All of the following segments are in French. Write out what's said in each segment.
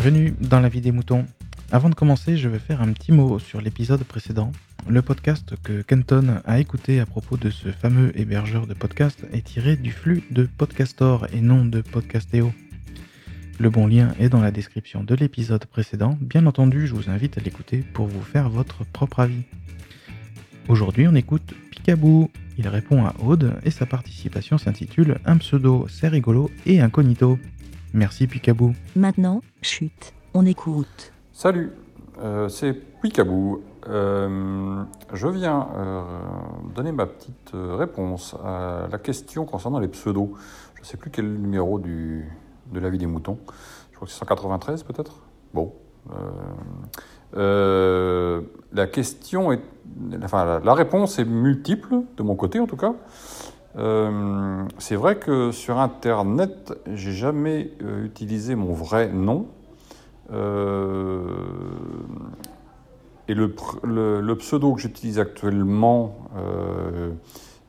Bienvenue dans la vie des moutons. Avant de commencer, je vais faire un petit mot sur l'épisode précédent. Le podcast que Kenton a écouté à propos de ce fameux hébergeur de podcast est tiré du flux de Podcastor et non de Podcastéo. Le bon lien est dans la description de l'épisode précédent. Bien entendu, je vous invite à l'écouter pour vous faire votre propre avis. Aujourd'hui, on écoute Picaboo. Il répond à Aude et sa participation s'intitule Un pseudo, c'est rigolo et incognito. Merci Picaboo. Maintenant, chute, on écoute. Salut, euh, c'est Picaboo. Euh, je viens euh, donner ma petite réponse à la question concernant les pseudos. Je ne sais plus quel numéro du, de la vie des moutons. Je crois que c'est 193 peut-être. Bon. la question est. Enfin, la réponse est multiple, de mon côté en tout cas. Euh, c'est vrai que sur Internet, j'ai jamais euh, utilisé mon vrai nom. Euh, et le, pseudo que j'utilise actuellement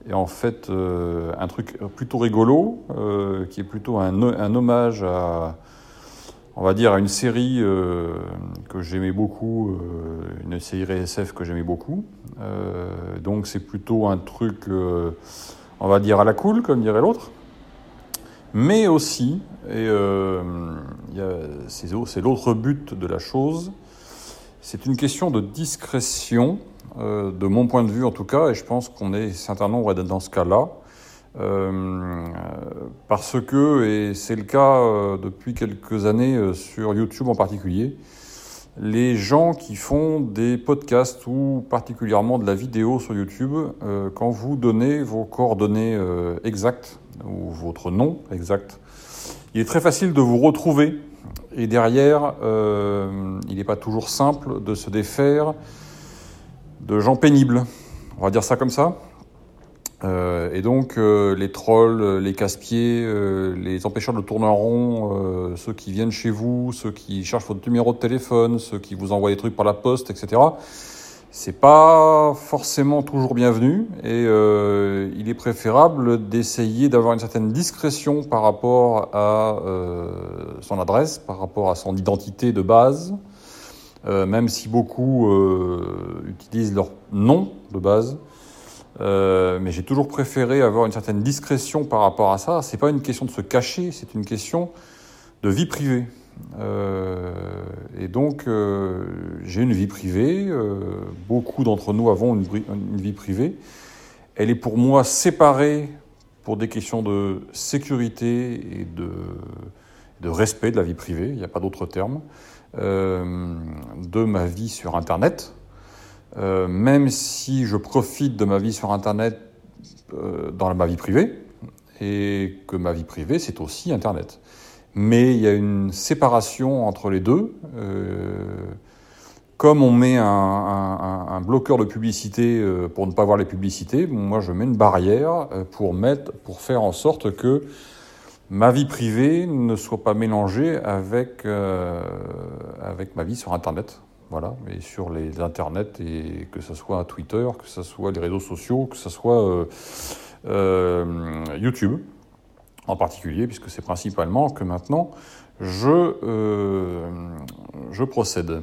est en fait un truc plutôt rigolo, qui est plutôt un, un, hommage à, on va dire, à une série que j'aimais beaucoup, une série SF que j'aimais beaucoup. donc c'est plutôt un truc on va dire à la cool, comme dirait l'autre. Mais aussi, et euh, c'est l'autre but de la chose, c'est une question de discrétion, euh, de mon point de vue en tout cas, et je pense qu'on est certain nombre dans ce cas-là. Euh, parce que, et c'est le cas depuis quelques années sur YouTube en particulier, les gens qui font des podcasts ou particulièrement de la vidéo sur YouTube, euh, quand vous donnez vos coordonnées euh, exactes ou votre nom exact, il est très facile de vous retrouver. Et derrière, euh, il n'est pas toujours simple de se défaire de gens pénibles. On va dire ça comme ça. Euh, et donc euh, les trolls, euh, les casse-pieds, les empêcheurs de tourner en rond, ceux qui viennent chez vous, ceux qui cherchent votre numéro de téléphone, ceux qui vous envoient des trucs par la poste, etc. C'est pas forcément toujours bienvenu et il est préférable d'essayer d'avoir une certaine discrétion par rapport à son adresse, par rapport à son identité de base, même si beaucoup utilisent leur nom de base. Euh, mais j'ai toujours préféré avoir une certaine discrétion par rapport à ça. C'est pas une question de se cacher, c'est une question de vie privée. Euh, et donc, euh, j'ai une vie privée. Beaucoup d'entre nous avons une, une, vie privée. Elle est pour moi séparée pour des questions de sécurité et de, de respect de la vie privée, il n'y a pas d'autre terme, de ma vie sur Internet. Euh, même si je profite de ma vie sur Internet euh, dans ma vie privée, et que ma vie privée, c'est aussi Internet. Mais il y a une séparation entre les deux. Euh, comme on met un, bloqueur de publicité pour ne pas voir les publicités, moi je mets une barrière pour, mettre, pour faire en sorte que ma vie privée ne soit pas mélangée avec, avec ma vie sur Internet. Voilà, et sur les internets, et que ce soit Twitter, que ce soit les réseaux sociaux, que ce soit euh, euh, YouTube en particulier, puisque c'est principalement que maintenant je, euh, je procède.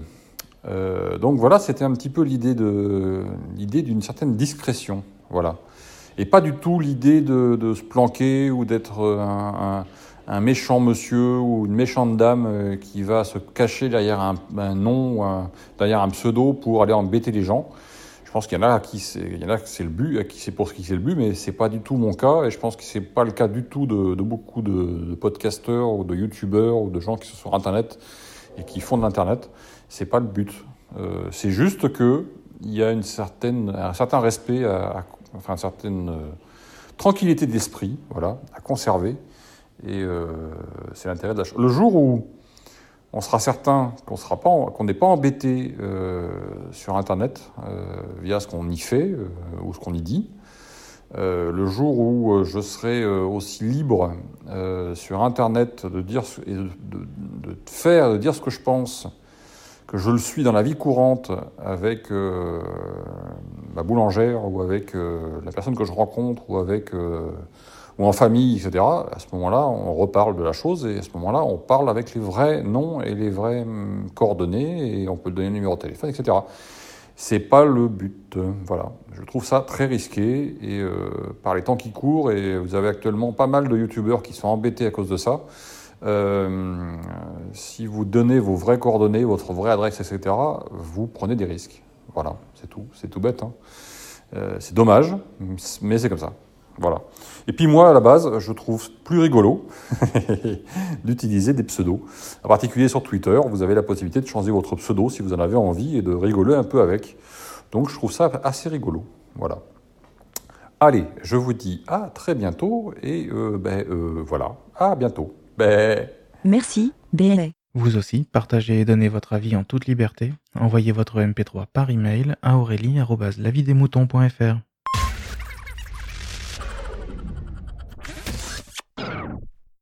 donc voilà, c'était un petit peu l'idée d'une certaine discrétion, voilà, et pas du tout l'idée de, se planquer ou d'être un un méchant monsieur ou une méchante dame euh, qui va se cacher derrière un, nom, ou derrière un pseudo pour aller embêter les gens. Je pense qu'il y en a qui c'est, le but, à qui c'est pour ce qui c'est le but, mais c'est pas du tout mon cas et je pense que c'est pas le cas du tout de, beaucoup de, de, podcasteurs ou de youtubeurs ou de gens qui sont sur internet et qui font de l'internet. C'est pas le but. Euh, c'est juste que il y a une certaine, un certain respect, enfin une certaine euh, tranquillité d'esprit, voilà, à conserver. Et euh, c'est l'intérêt de la chose. Le jour où on sera certain qu'on n'est pas embêté euh, sur Internet euh, via ce qu'on y fait ou ce qu'on y dit. Le jour où je serai aussi libre sur Internet de dire et de, faire, de dire ce que je pense, que je le suis dans la vie courante avec ma boulangère ou avec la personne que je rencontre ou avec ou en famille, etc., à ce moment-là, on reparle de la chose et à ce moment-là, on parle avec les vrais noms et les vraies hum, coordonnées et on peut donner le numéro de téléphone, etc. C'est pas le but. Voilà. Je trouve ça très risqué et euh, par les temps qui courent, et vous avez actuellement pas mal de youtubeurs qui sont embêtés à cause de ça. Euh, si vous donnez vos vraies coordonnées, votre vraie adresse, etc., vous prenez des risques. Voilà, c'est tout. C'est tout bête. Hein. Euh, c'est dommage, mais c'est comme ça. Voilà. Et puis moi, à la base, je trouve plus rigolo d'utiliser des pseudos. En particulier sur Twitter, vous avez la possibilité de changer votre pseudo si vous en avez envie et de rigoler un peu avec. Donc je trouve ça assez rigolo. Voilà. Allez, je vous dis à très bientôt et euh, ben, euh, voilà, à bientôt. Ben... Merci, BLA. Vous aussi, partagez et donnez votre avis en toute liberté. Envoyez votre MP3 par email à aurélie.lavidemouton.fr.